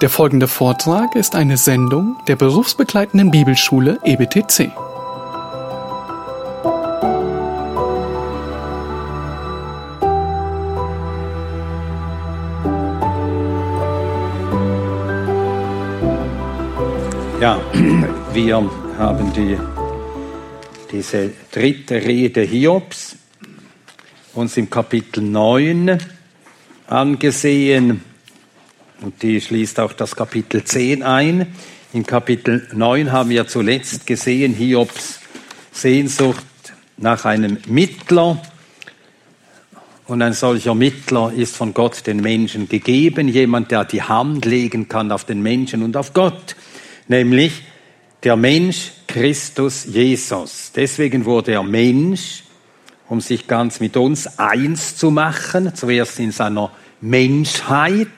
Der folgende Vortrag ist eine Sendung der berufsbegleitenden Bibelschule EBTC. Ja, wir haben die, diese dritte Rede Hiobs uns im Kapitel 9 angesehen und die schließt auch das Kapitel 10 ein. In Kapitel 9 haben wir zuletzt gesehen Hiobs Sehnsucht nach einem Mittler. Und ein solcher Mittler ist von Gott den Menschen gegeben, jemand, der die Hand legen kann auf den Menschen und auf Gott, nämlich der Mensch Christus Jesus. Deswegen wurde er Mensch, um sich ganz mit uns eins zu machen, zuerst in seiner Menschheit,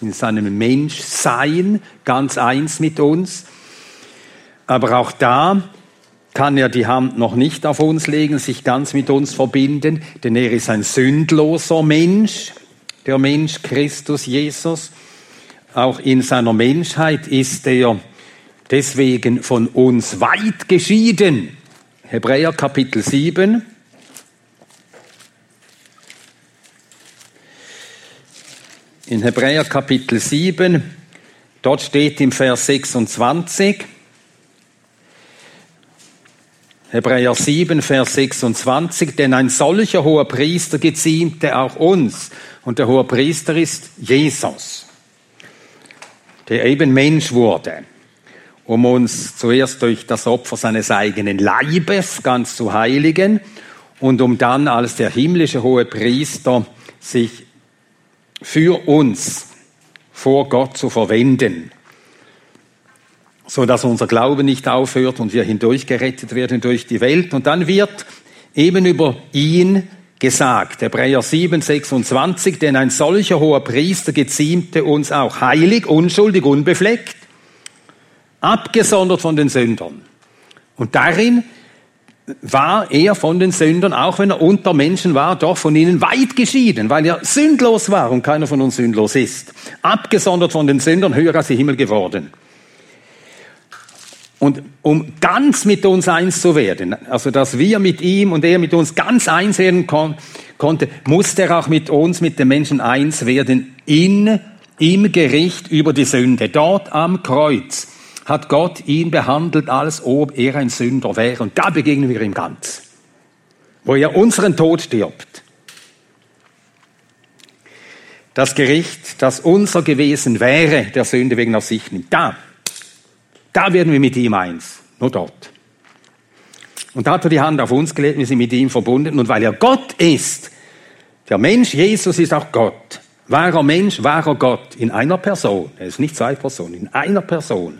in seinem Menschsein, ganz eins mit uns. Aber auch da kann er die Hand noch nicht auf uns legen, sich ganz mit uns verbinden, denn er ist ein sündloser Mensch, der Mensch Christus Jesus. Auch in seiner Menschheit ist er deswegen von uns weit geschieden. Hebräer Kapitel 7. In Hebräer Kapitel 7, dort steht im Vers 26, Hebräer 7, Vers 26, denn ein solcher hoher Priester geziemte auch uns. Und der hohe Priester ist Jesus, der eben Mensch wurde um uns zuerst durch das Opfer seines eigenen Leibes ganz zu heiligen und um dann als der himmlische hohe Priester sich für uns vor Gott zu verwenden, so dass unser Glaube nicht aufhört und wir hindurch gerettet werden durch die Welt. Und dann wird eben über ihn gesagt, Hebräer 7, 26, denn ein solcher hoher Priester geziemte uns auch heilig, unschuldig, unbefleckt, abgesondert von den Sündern. Und darin war er von den Sündern, auch wenn er unter Menschen war, doch von ihnen weit geschieden, weil er sündlos war und keiner von uns sündlos ist. Abgesondert von den Sündern, höher als der Himmel geworden. Und um ganz mit uns eins zu werden, also dass wir mit ihm und er mit uns ganz eins werden kon konnte, musste er auch mit uns, mit den Menschen eins werden in, im Gericht über die Sünde, dort am Kreuz hat Gott ihn behandelt, als ob er ein Sünder wäre. Und da begegnen wir ihm ganz. Wo er unseren Tod stirbt. Das Gericht, das unser gewesen wäre, der Sünde wegen auf sich nimmt. Da, da werden wir mit ihm eins. Nur dort. Und da hat er die Hand auf uns gelegt, wir sind mit ihm verbunden. Und weil er Gott ist, der Mensch Jesus ist auch Gott. Wahrer Mensch, wahrer Gott in einer Person. Er ist nicht zwei Personen, in einer Person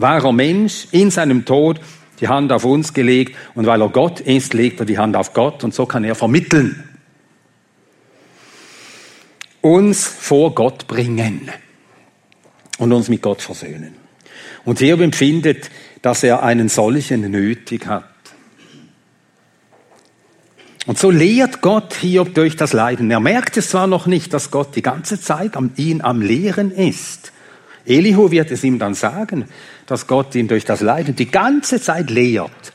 wahrer Mensch, in seinem Tod die Hand auf uns gelegt und weil er Gott ist, legt er die Hand auf Gott und so kann er vermitteln. Uns vor Gott bringen und uns mit Gott versöhnen. Und Hiob empfindet, dass er einen solchen nötig hat. Und so lehrt Gott Hiob durch das Leiden. Er merkt es zwar noch nicht, dass Gott die ganze Zeit ihn am Lehren ist. Elihu wird es ihm dann sagen, dass Gott ihn durch das Leiden die ganze Zeit lehrt.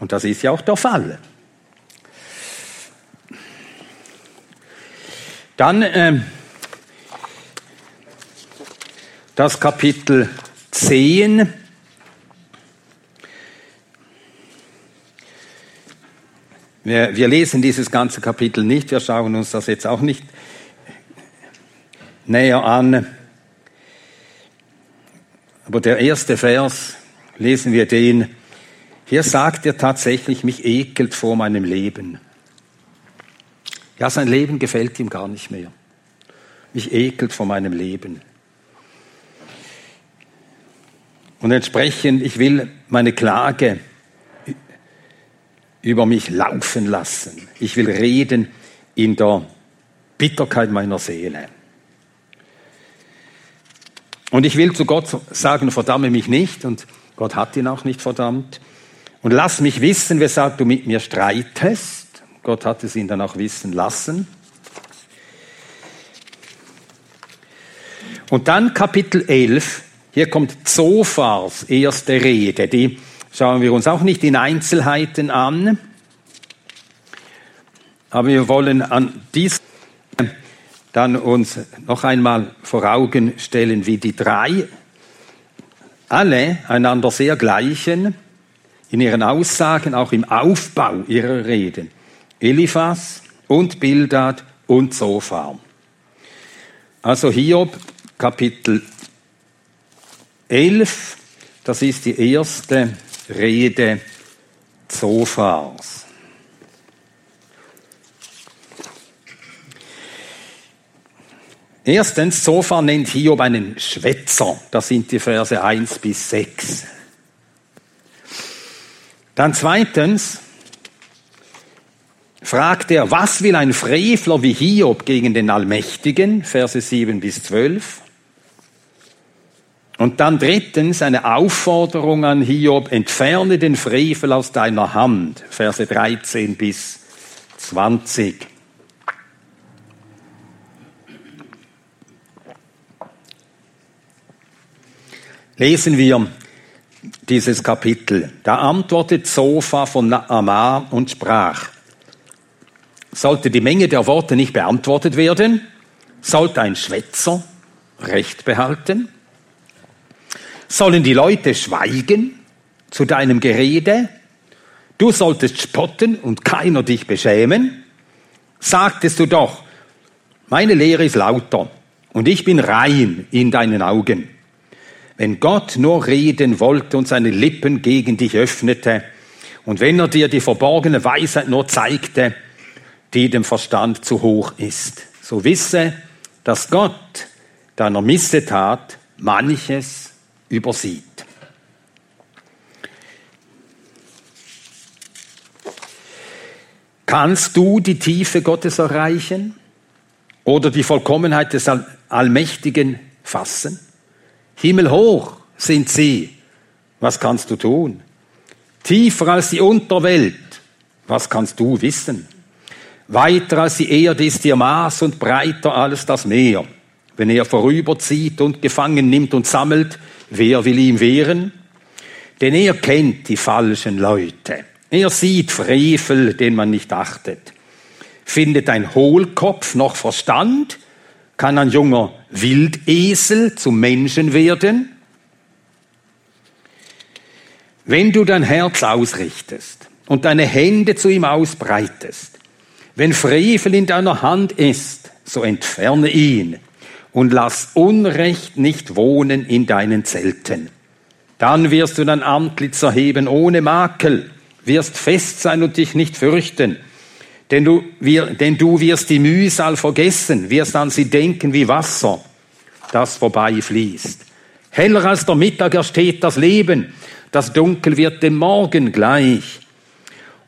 Und das ist ja auch der Fall. Dann äh, das Kapitel 10. Wir, wir lesen dieses ganze Kapitel nicht, wir schauen uns das jetzt auch nicht näher an. Aber der erste Vers, lesen wir den. Hier sagt er tatsächlich, mich ekelt vor meinem Leben. Ja, sein Leben gefällt ihm gar nicht mehr. Mich ekelt vor meinem Leben. Und entsprechend, ich will meine Klage über mich laufen lassen. Ich will reden in der Bitterkeit meiner Seele. Und ich will zu Gott sagen, verdamme mich nicht. Und Gott hat ihn auch nicht verdammt. Und lass mich wissen, weshalb du mit mir streitest. Gott hat es ihn dann auch wissen lassen. Und dann Kapitel 11, hier kommt Zophars erste Rede, die schauen wir uns auch nicht in Einzelheiten an, aber wir wollen an dies dann uns noch einmal vor Augen stellen, wie die drei alle einander sehr gleichen in ihren Aussagen, auch im Aufbau ihrer Reden. Eliphas und Bildad und Zophar. Also Hiob Kapitel 11, das ist die erste Rede Zophars. Erstens, Zophar nennt Hiob einen Schwätzer. Das sind die Verse 1 bis 6. Dann zweitens fragt er, was will ein Frevler wie Hiob gegen den Allmächtigen? Verse 7 bis 12. Und dann drittens eine Aufforderung an Hiob, entferne den Frevel aus deiner Hand. Verse 13 bis 20. Lesen wir dieses Kapitel. Da antwortet Sofa von Amar und sprach, sollte die Menge der Worte nicht beantwortet werden, sollte ein Schwätzer Recht behalten, sollen die Leute schweigen zu deinem Gerede, du solltest spotten und keiner dich beschämen, sagtest du doch, meine Lehre ist lauter und ich bin rein in deinen Augen. Wenn Gott nur reden wollte und seine Lippen gegen dich öffnete, und wenn er dir die verborgene Weisheit nur zeigte, die dem Verstand zu hoch ist, so wisse, dass Gott deiner Missetat manches übersieht. Kannst du die Tiefe Gottes erreichen oder die Vollkommenheit des Allmächtigen fassen? Himmelhoch sind sie. Was kannst du tun? Tiefer als die Unterwelt. Was kannst du wissen? Weiter als die Erde ist ihr Maß und breiter als das Meer. Wenn er vorüberzieht und gefangen nimmt und sammelt, wer will ihm wehren? Denn er kennt die falschen Leute. Er sieht Frevel, den man nicht achtet. Findet ein Hohlkopf noch Verstand? Kann ein junger Wildesel zum Menschen werden? Wenn du dein Herz ausrichtest und deine Hände zu ihm ausbreitest, wenn Frevel in deiner Hand ist, so entferne ihn und lass Unrecht nicht wohnen in deinen Zelten. Dann wirst du dein Antlitz erheben ohne Makel, wirst fest sein und dich nicht fürchten, denn du, wir, denn du wirst die Mühsal vergessen, wirst an sie denken wie Wasser, das vorbeifließt. Heller als der Mittag ersteht das Leben, das Dunkel wird dem Morgen gleich.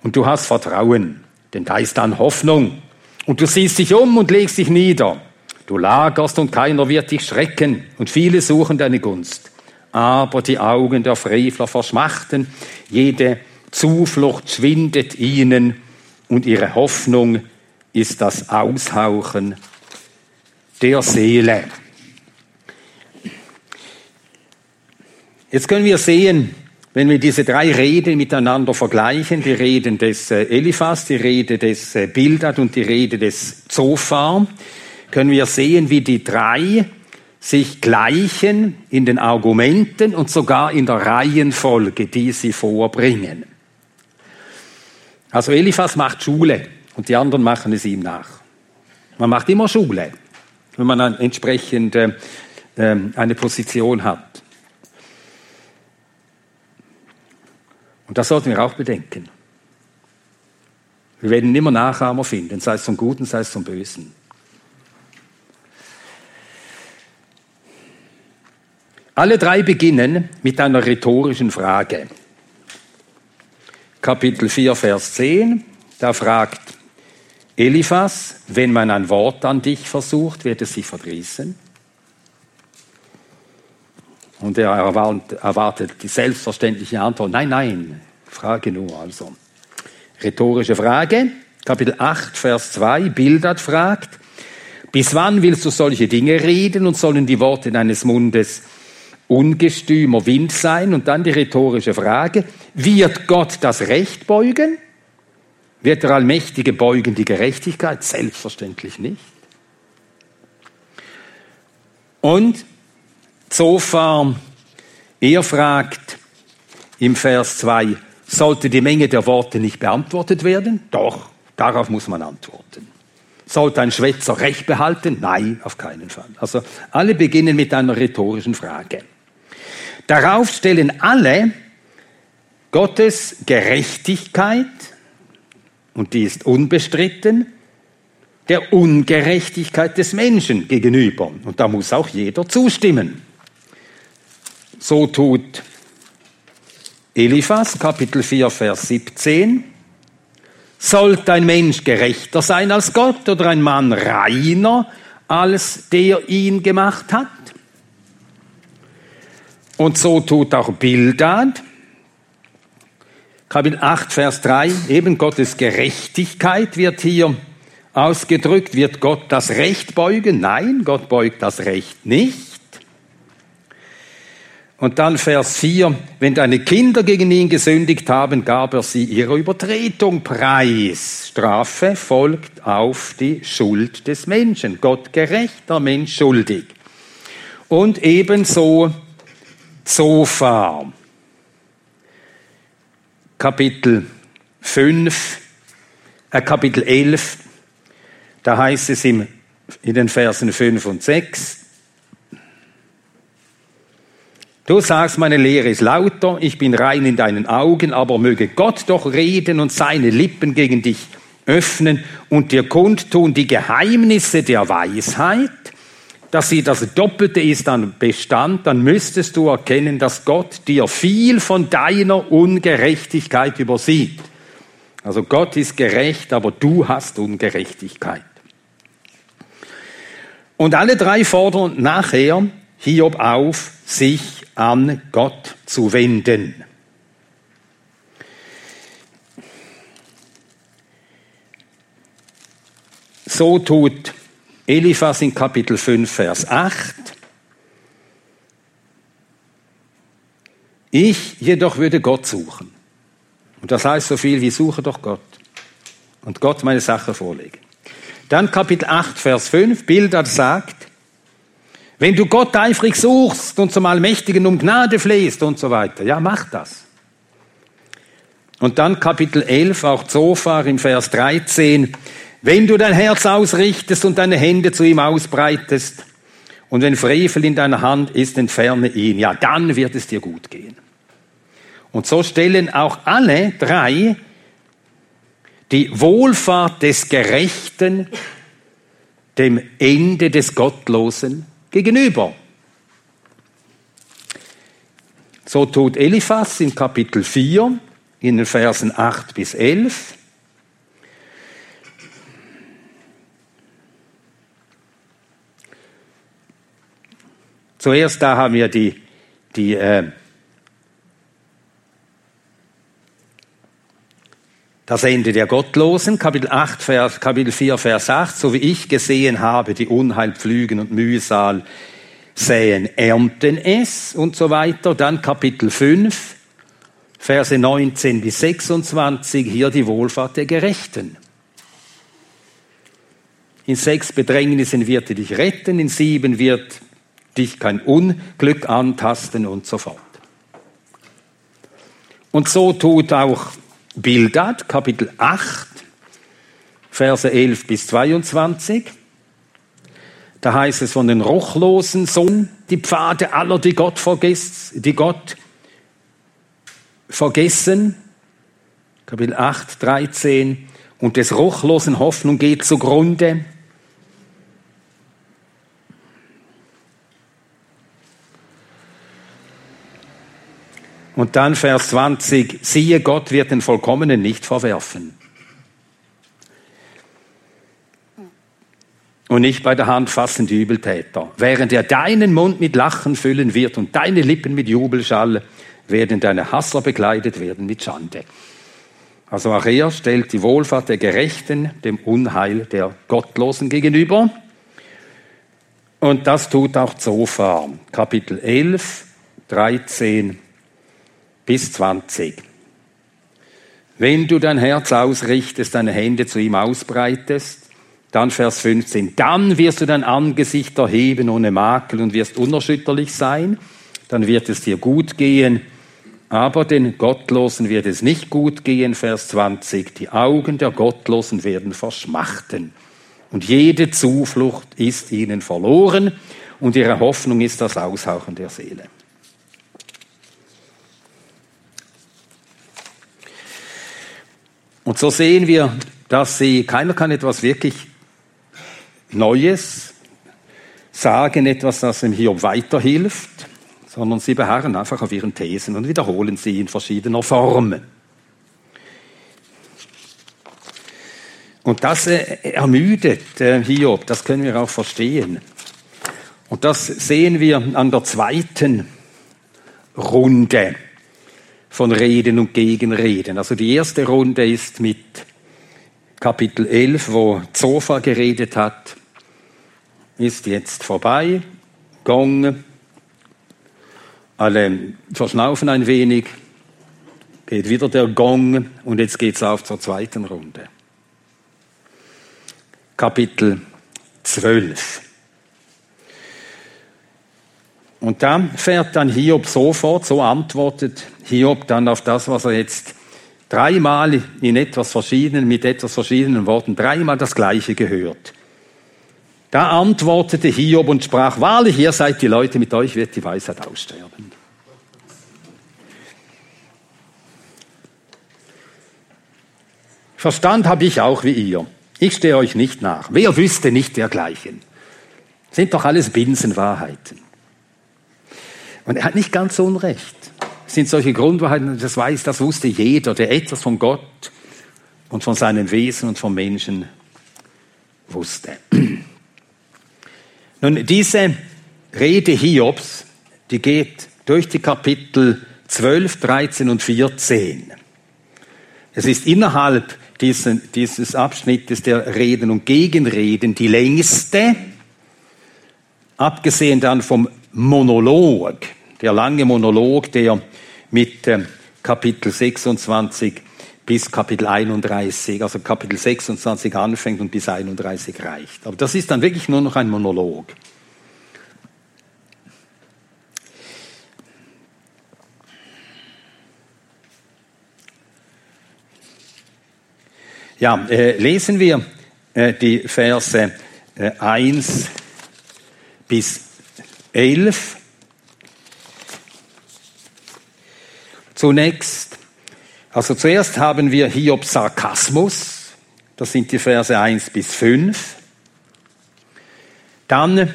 Und du hast Vertrauen, denn da ist dann Hoffnung. Und du siehst dich um und legst dich nieder. Du lagerst und keiner wird dich schrecken und viele suchen deine Gunst. Aber die Augen der Frevler verschmachten, jede Zuflucht schwindet ihnen und ihre Hoffnung ist das Aushauchen der Seele. Jetzt können wir sehen, wenn wir diese drei Reden miteinander vergleichen, die Reden des äh, Eliphas, die Rede des äh, Bildad und die Rede des Zophar, können wir sehen, wie die drei sich gleichen in den Argumenten und sogar in der Reihenfolge, die sie vorbringen. Also Eliphas macht Schule und die anderen machen es ihm nach. Man macht immer Schule, wenn man dann entsprechend äh, eine Position hat. Und das sollten wir auch bedenken. Wir werden immer Nachahmer finden, sei es zum Guten, sei es zum Bösen. Alle drei beginnen mit einer rhetorischen Frage. Kapitel 4, Vers 10, da fragt Eliphas, wenn man ein Wort an dich versucht, wird es sich verdrießen? Und er erwartet die selbstverständliche Antwort, nein, nein, frage nur also. Rhetorische Frage, Kapitel 8, Vers 2, Bildert fragt, Bis wann willst du solche Dinge reden und sollen die Worte deines Mundes ungestümer Wind sein? Und dann die rhetorische Frage, wird Gott das Recht beugen? Wird der Allmächtige beugen die Gerechtigkeit? Selbstverständlich nicht. Und Zophar, er fragt im Vers 2, sollte die Menge der Worte nicht beantwortet werden? Doch, darauf muss man antworten. Sollte ein Schwätzer Recht behalten? Nein, auf keinen Fall. Also alle beginnen mit einer rhetorischen Frage. Darauf stellen alle Gottes Gerechtigkeit, und die ist unbestritten, der Ungerechtigkeit des Menschen gegenüber. Und da muss auch jeder zustimmen. So tut Eliphas, Kapitel 4, Vers 17. Sollte ein Mensch gerechter sein als Gott oder ein Mann reiner als der ihn gemacht hat? Und so tut auch Bildad, Kapitel 8, Vers 3, eben Gottes Gerechtigkeit wird hier ausgedrückt. Wird Gott das Recht beugen? Nein, Gott beugt das Recht nicht. Und dann Vers 4, wenn deine Kinder gegen ihn gesündigt haben, gab er sie ihrer Übertretung preis. Strafe folgt auf die Schuld des Menschen. Gott gerechter, Mensch schuldig. Und ebenso Zophar. Kapitel 5, äh, Kapitel 11, da heißt es im, in den Versen 5 und 6, Du sagst, meine Lehre ist lauter, ich bin rein in deinen Augen, aber möge Gott doch reden und seine Lippen gegen dich öffnen und dir kundtun die Geheimnisse der Weisheit dass sie das Doppelte ist an Bestand, dann müsstest du erkennen, dass Gott dir viel von deiner Ungerechtigkeit übersieht. Also Gott ist gerecht, aber du hast Ungerechtigkeit. Und alle drei fordern nachher Hiob auf, sich an Gott zu wenden. So tut Eliphas in Kapitel 5, Vers 8. Ich jedoch würde Gott suchen. Und das heißt so viel wie suche doch Gott. Und Gott meine Sache vorlegen. Dann Kapitel 8, Vers 5, Bildert sagt, wenn du Gott eifrig suchst und zum Allmächtigen um Gnade flehst und so weiter, ja, mach das. Und dann Kapitel 11, auch Zophar im Vers 13, wenn du dein Herz ausrichtest und deine Hände zu ihm ausbreitest, und wenn Frevel in deiner Hand ist, entferne ihn, ja, dann wird es dir gut gehen. Und so stellen auch alle drei die Wohlfahrt des Gerechten dem Ende des Gottlosen gegenüber. So tut Eliphas in Kapitel 4 in den Versen 8 bis 11. Zuerst da haben wir die, die äh, das Ende der Gottlosen, Kapitel, 8, Vers, Kapitel 4, Vers 8, so wie ich gesehen habe, die Unheil pflügen und Mühsal säen, ernten es und so weiter. Dann Kapitel 5, Verse 19 bis 26, hier die Wohlfahrt der Gerechten. In sechs Bedrängnissen wird er dich retten, in sieben wird dich kein Unglück antasten und so fort. Und so tut auch Bildad, Kapitel 8, Verse 11 bis 22. Da heißt es von den ruchlosen Sohn, die Pfade aller, die Gott vergisst, die Gott vergessen. Kapitel 8, 13. Und des ruchlosen Hoffnung geht zugrunde. Und dann Vers 20, siehe, Gott wird den Vollkommenen nicht verwerfen. Und nicht bei der Hand fassen die Übeltäter. Während er deinen Mund mit Lachen füllen wird und deine Lippen mit Jubelschall, werden deine Hasser bekleidet werden mit Schande. Also auch er stellt die Wohlfahrt der Gerechten dem Unheil der Gottlosen gegenüber. Und das tut auch Zophar, Kapitel 11, 13 bis 20. Wenn du dein Herz ausrichtest, deine Hände zu ihm ausbreitest, dann Vers 15, dann wirst du dein Angesicht erheben ohne Makel und wirst unerschütterlich sein, dann wird es dir gut gehen, aber den Gottlosen wird es nicht gut gehen, Vers 20, die Augen der Gottlosen werden verschmachten und jede Zuflucht ist ihnen verloren und ihre Hoffnung ist das Aushauchen der Seele. Und so sehen wir, dass sie, keiner kann etwas wirklich Neues sagen, etwas, das ihm hier weiterhilft, sondern sie beharren einfach auf ihren Thesen und wiederholen sie in verschiedener Form. Und das äh, ermüdet äh, Hiob, das können wir auch verstehen. Und das sehen wir an der zweiten Runde von Reden und Gegenreden. Also die erste Runde ist mit Kapitel 11, wo Zofa geredet hat, ist jetzt vorbei. Gong. Alle verschnaufen ein wenig. Geht wieder der Gong und jetzt geht es auf zur zweiten Runde. Kapitel 12. Und dann fährt dann Hiob sofort, so antwortet Hiob dann auf das, was er jetzt dreimal in etwas verschiedenen, mit etwas verschiedenen Worten, dreimal das Gleiche gehört. Da antwortete Hiob und sprach, wahrlich, ihr seid die Leute, mit euch wird die Weisheit aussterben. Verstand habe ich auch wie ihr. Ich stehe euch nicht nach. Wer wüsste nicht dergleichen? Sind doch alles Binsenwahrheiten. Und er hat nicht ganz unrecht. Es sind solche Grundwahrheiten, das weiß, das wusste jeder, der etwas von Gott und von seinem Wesen und vom Menschen wusste. Nun, diese Rede Hiobs, die geht durch die Kapitel 12, 13 und 14. Es ist innerhalb diesen, dieses Abschnittes der Reden und Gegenreden die längste, abgesehen dann vom Monolog, der lange Monolog, der mit äh, Kapitel 26 bis Kapitel 31, also Kapitel 26 anfängt und bis 31 reicht. Aber das ist dann wirklich nur noch ein Monolog. Ja, äh, lesen wir äh, die Verse äh, 1 bis 11. Zunächst, also zuerst haben wir Hiob Sarkasmus, das sind die Verse 1 bis 5. Dann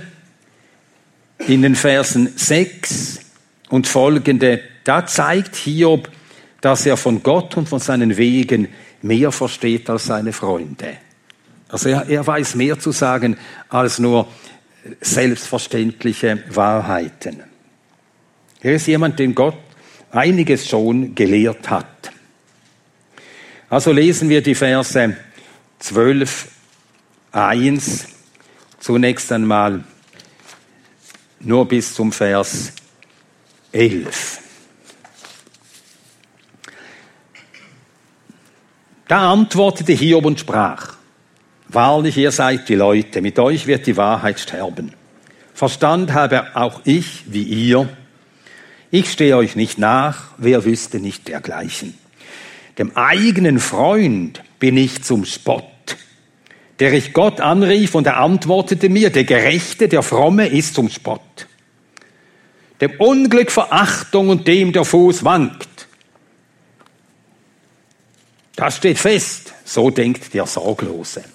in den Versen 6 und folgende, da zeigt Hiob, dass er von Gott und von seinen Wegen mehr versteht als seine Freunde. Also er, er weiß mehr zu sagen als nur selbstverständliche Wahrheiten. Er ist jemand, den Gott einiges schon gelehrt hat. Also lesen wir die Verse 12, 1 zunächst einmal nur bis zum Vers 11. Da antwortete Hiob und sprach, Wahrlich, ihr seid die Leute, mit euch wird die Wahrheit sterben. Verstand habe auch ich wie ihr, ich stehe euch nicht nach, wer wüsste nicht dergleichen. Dem eigenen Freund bin ich zum Spott, der ich Gott anrief und er antwortete mir, der Gerechte, der Fromme ist zum Spott. Dem Unglück Verachtung und dem der Fuß wankt. Das steht fest, so denkt der Sorglose.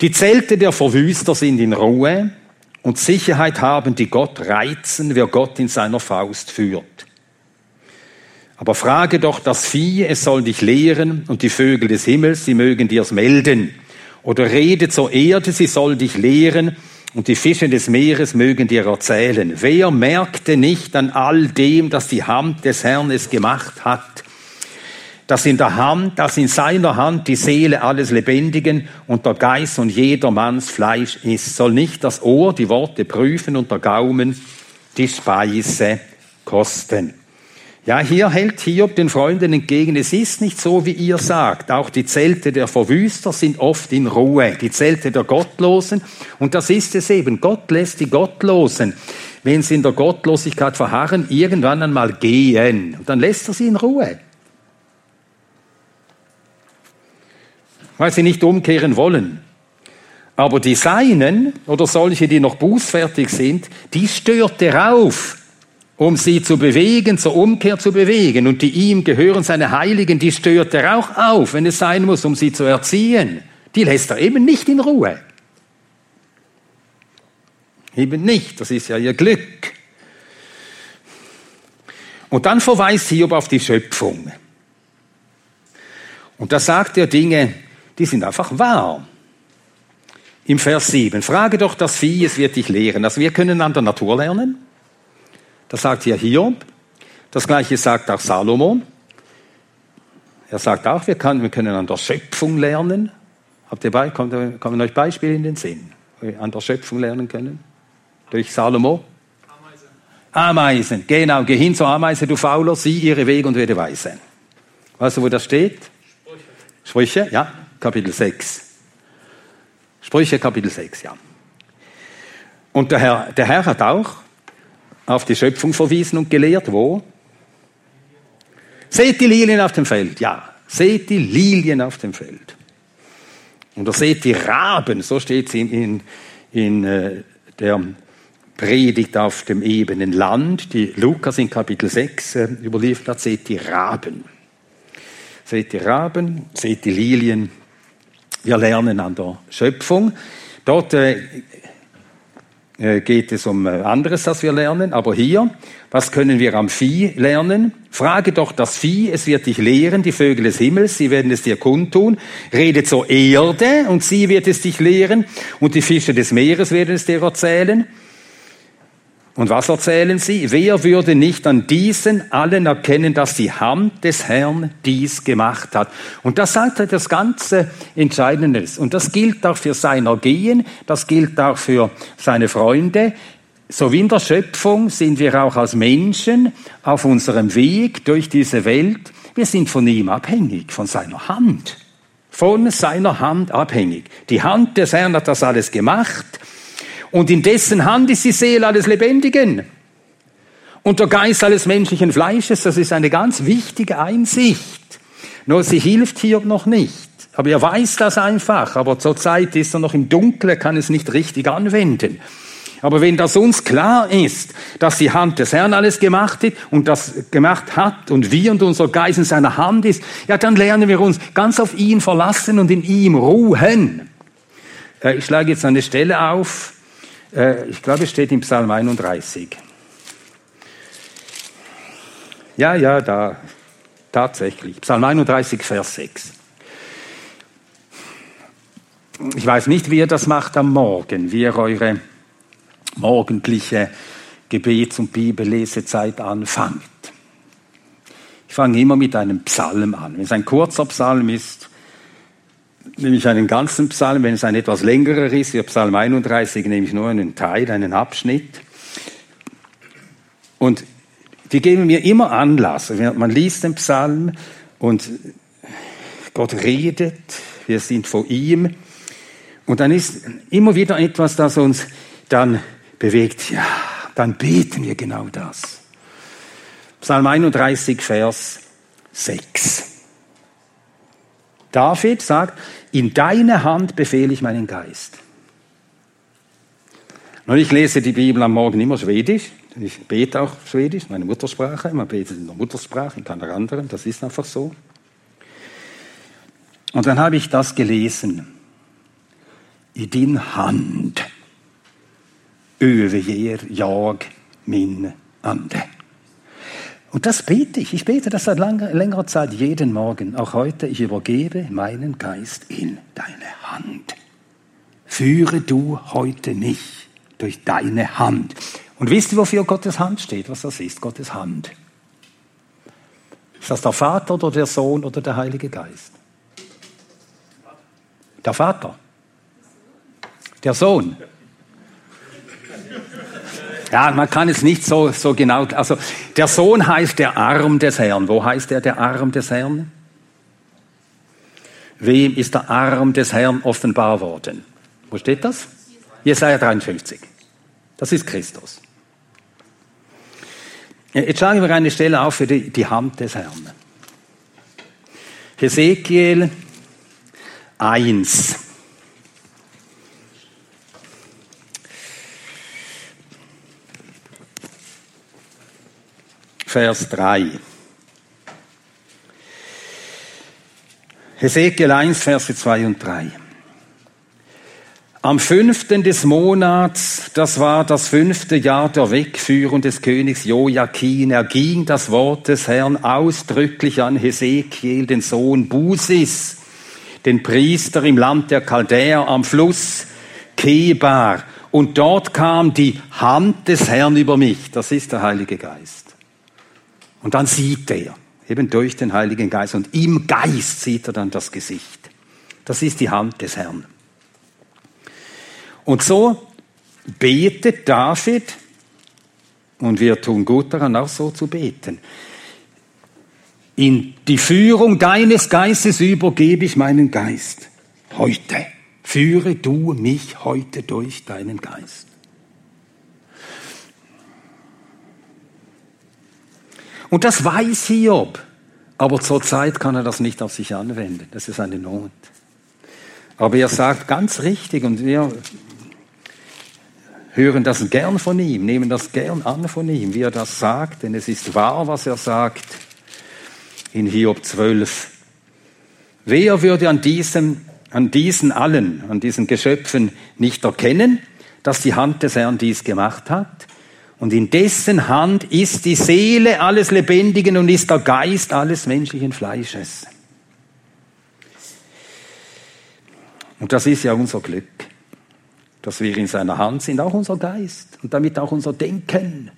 Die Zelte der Verwüster sind in Ruhe, und Sicherheit haben, die Gott reizen, wer Gott in seiner Faust führt. Aber frage doch das Vieh, es soll dich lehren, und die Vögel des Himmels, sie mögen dir's melden. Oder rede zur Erde, sie soll dich lehren, und die Fische des Meeres mögen dir erzählen. Wer merkte nicht an all dem, dass die Hand des Herrn es gemacht hat? Dass in der Hand, dass in seiner Hand die Seele alles Lebendigen und der Geist und jedermanns Fleisch ist, soll nicht das Ohr die Worte prüfen und der Gaumen die Speise kosten. Ja, hier hält Hiob den Freunden entgegen, es ist nicht so, wie ihr sagt. Auch die Zelte der Verwüster sind oft in Ruhe, die Zelte der Gottlosen. Und das ist es eben. Gott lässt die Gottlosen, wenn sie in der Gottlosigkeit verharren, irgendwann einmal gehen. Und dann lässt er sie in Ruhe. Weil sie nicht umkehren wollen. Aber die Seinen oder solche, die noch bußfertig sind, die stört er auf, um sie zu bewegen, zur Umkehr zu bewegen. Und die ihm gehören, seine Heiligen, die stört er auch auf, wenn es sein muss, um sie zu erziehen. Die lässt er eben nicht in Ruhe. Eben nicht, das ist ja ihr Glück. Und dann verweist Hiob auf die Schöpfung. Und da sagt er Dinge, die sind einfach wahr. Im Vers 7, frage doch das Vieh, es wird dich lehren. Also wir können an der Natur lernen. Das sagt hier Hiob. Das gleiche sagt auch Salomon. Er sagt auch, wir können, an der Schöpfung lernen. Habt ihr bei, kommen, kommen euch Beispiele in den Sinn, an der Schöpfung lernen können? Durch Salomo? Ameisen. Ameisen, genau. Geh hin zur Ameise, du Fauler, sieh ihre Wege und werde weise. Weißt du, wo das steht? Sprüche. Sprüche, ja. Kapitel 6. Sprüche Kapitel 6, ja. Und der Herr, der Herr hat auch auf die Schöpfung verwiesen und gelehrt, wo? Seht die Lilien auf dem Feld, ja. Seht die Lilien auf dem Feld. Oder seht die Raben, so steht es in, in, in äh, der Predigt auf dem ebenen Land, die Lukas in Kapitel 6 äh, überliefert hat, seht die Raben. Seht die Raben, seht die Lilien wir lernen an der Schöpfung. Dort äh, äh, geht es um äh, anderes, das wir lernen. Aber hier, was können wir am Vieh lernen? Frage doch das Vieh, es wird dich lehren, die Vögel des Himmels, sie werden es dir kundtun. Rede zur Erde und sie wird es dich lehren und die Fische des Meeres werden es dir erzählen. Und was erzählen sie? Wer würde nicht an diesen allen erkennen, dass die Hand des Herrn dies gemacht hat? Und das sagt er das ganze Entscheidende. Und das gilt auch für sein Ergehen, das gilt auch für seine Freunde. So wie in der Schöpfung sind wir auch als Menschen auf unserem Weg durch diese Welt. Wir sind von ihm abhängig, von seiner Hand. Von seiner Hand abhängig. Die Hand des Herrn hat das alles gemacht. Und in dessen Hand ist die Seele alles Lebendigen. Und der Geist alles menschlichen Fleisches, das ist eine ganz wichtige Einsicht. Nur sie hilft hier noch nicht. Aber er weiß das einfach. Aber zurzeit ist er noch im Dunkeln, kann es nicht richtig anwenden. Aber wenn das uns klar ist, dass die Hand des Herrn alles gemacht hat und das gemacht hat und wir und unser Geist in seiner Hand ist, ja, dann lernen wir uns ganz auf ihn verlassen und in ihm ruhen. Äh, ich schlage jetzt eine Stelle auf, ich glaube, es steht im Psalm 31. Ja, ja, da, tatsächlich. Psalm 31, Vers 6. Ich weiß nicht, wie ihr das macht am Morgen, wie ihr eure morgendliche Gebets- und Bibellesezeit anfangt. Ich fange immer mit einem Psalm an. Wenn es ein kurzer Psalm ist, nehme ich einen ganzen Psalm, wenn es ein etwas längerer ist, wie Psalm 31, nehme ich nur einen Teil, einen Abschnitt. Und die geben mir immer Anlass. Man liest den Psalm und Gott redet, wir sind vor ihm. Und dann ist immer wieder etwas, das uns dann bewegt. Ja, dann beten wir genau das. Psalm 31, Vers 6. David sagt, in deine Hand befehle ich meinen Geist. Und ich lese die Bibel am Morgen immer Schwedisch. Ich bete auch Schwedisch, meine Muttersprache. Man betet in der Muttersprache, in keiner anderen. Das ist einfach so. Und dann habe ich das gelesen. I din hand överger jag min ande. Und das bete ich. Ich bete das seit langer, längerer Zeit jeden Morgen. Auch heute, ich übergebe meinen Geist in deine Hand. Führe du heute mich durch deine Hand. Und wisst ihr, wofür Gottes Hand steht? Was das ist? Gottes Hand. Ist das der Vater oder der Sohn oder der Heilige Geist? Der Vater. Der Sohn. Ja, man kann es nicht so, so genau. Also, der Sohn heißt der Arm des Herrn. Wo heißt er der Arm des Herrn? Wem ist der Arm des Herrn offenbar worden? Wo steht das? Jesaja 53. Das ist Christus. Jetzt schlagen wir eine Stelle auf für die, die Hand des Herrn. Hesekiel 1. Vers 3. Hesekiel 1, Verse 2 und 3. Am fünften des Monats, das war das fünfte Jahr der Wegführung des Königs Joachim, erging das Wort des Herrn ausdrücklich an Hesekiel, den Sohn Busis, den Priester im Land der Chaldäer am Fluss Kebar. Und dort kam die Hand des Herrn über mich. Das ist der Heilige Geist. Und dann sieht er, eben durch den Heiligen Geist, und im Geist sieht er dann das Gesicht. Das ist die Hand des Herrn. Und so betet David, und wir tun gut daran, auch so zu beten. In die Führung deines Geistes übergebe ich meinen Geist. Heute. Führe du mich heute durch deinen Geist. Und das weiß Hiob. Aber zurzeit kann er das nicht auf sich anwenden. Das ist eine Not. Aber er sagt ganz richtig, und wir hören das gern von ihm, nehmen das gern an von ihm, wie er das sagt, denn es ist wahr, was er sagt in Hiob 12. Wer würde an diesem, an diesen allen, an diesen Geschöpfen nicht erkennen, dass die Hand des Herrn dies gemacht hat? Und in dessen Hand ist die Seele alles Lebendigen und ist der Geist alles menschlichen Fleisches. Und das ist ja unser Glück, dass wir in seiner Hand sind, auch unser Geist und damit auch unser Denken.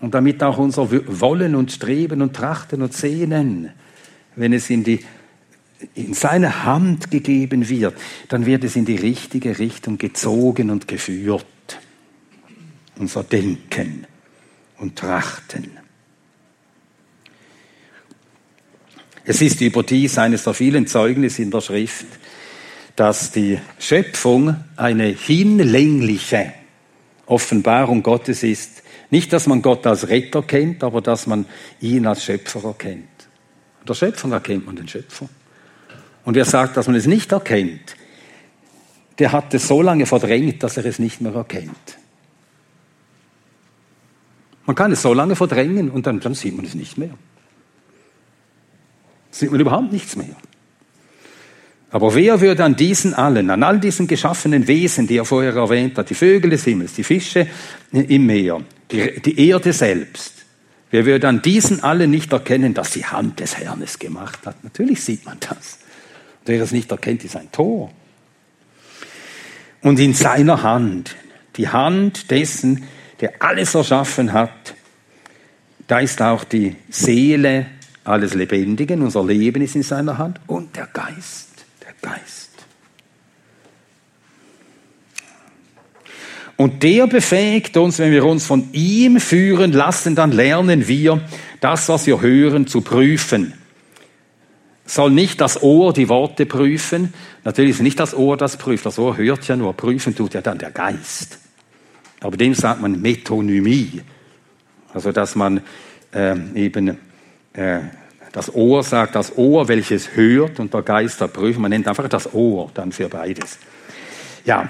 Und damit auch unser Wollen und Streben und Trachten und Sehnen, wenn es in die in seine Hand gegeben wird, dann wird es in die richtige Richtung gezogen und geführt unser Denken und Trachten. Es ist überdies eines der vielen Zeugnisse in der Schrift, dass die Schöpfung eine hinlängliche Offenbarung Gottes ist. Nicht, dass man Gott als Retter kennt, aber dass man ihn als Schöpfer erkennt. In der Schöpfung erkennt man den Schöpfer. Und wer sagt, dass man es nicht erkennt, der hat es so lange verdrängt, dass er es nicht mehr erkennt. Man kann es so lange verdrängen und dann, dann sieht man es nicht mehr. Sieht man überhaupt nichts mehr. Aber wer würde an diesen allen, an all diesen geschaffenen Wesen, die er vorher erwähnt hat, die Vögel des Himmels, die Fische im Meer, die, die Erde selbst, wer würde an diesen allen nicht erkennen, dass die Hand des Herrn es gemacht hat? Natürlich sieht man das. Und wer das nicht erkennt, ist ein Tor. Und in seiner Hand, die Hand dessen, der alles erschaffen hat, da ist auch die Seele alles Lebendigen, unser Leben ist in seiner Hand und der Geist, der Geist. Und der befähigt uns, wenn wir uns von ihm führen lassen, dann lernen wir, das, was wir hören, zu prüfen. Soll nicht das Ohr die Worte prüfen? Natürlich ist nicht das Ohr das prüft. Das Ohr hört ja nur. Prüfen tut ja dann der Geist. Aber dem sagt man Metonymie. Also, dass man äh, eben äh, das Ohr sagt, das Ohr, welches hört und der Geist prüft. Man nennt einfach das Ohr dann für beides. Ja,